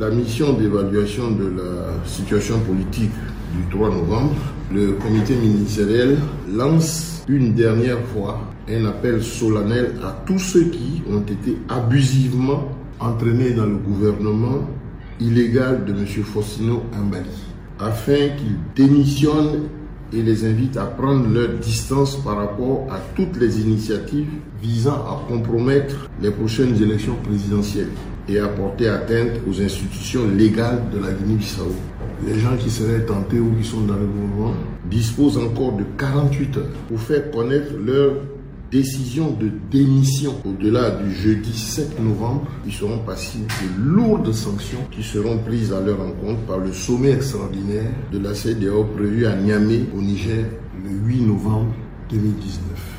la mission d'évaluation de la situation politique du 3 novembre, le comité ministériel lance une dernière fois un appel solennel à tous ceux qui ont été abusivement entraînés dans le gouvernement illégal de M. Faustino Ambali, afin qu'ils démissionnent et les invite à prendre leur distance par rapport à toutes les initiatives visant à compromettre les prochaines élections présidentielles et à porter atteinte aux institutions légales de la Guinée-Bissau. Les gens qui seraient tentés ou qui sont dans le mouvement disposent encore de 48 heures pour faire connaître leur décision de démission au-delà du jeudi 7 novembre, ils seront passibles de lourdes sanctions qui seront prises à leur encontre par le sommet extraordinaire de la CDAO prévu à Niamey au Niger le 8 novembre 2019.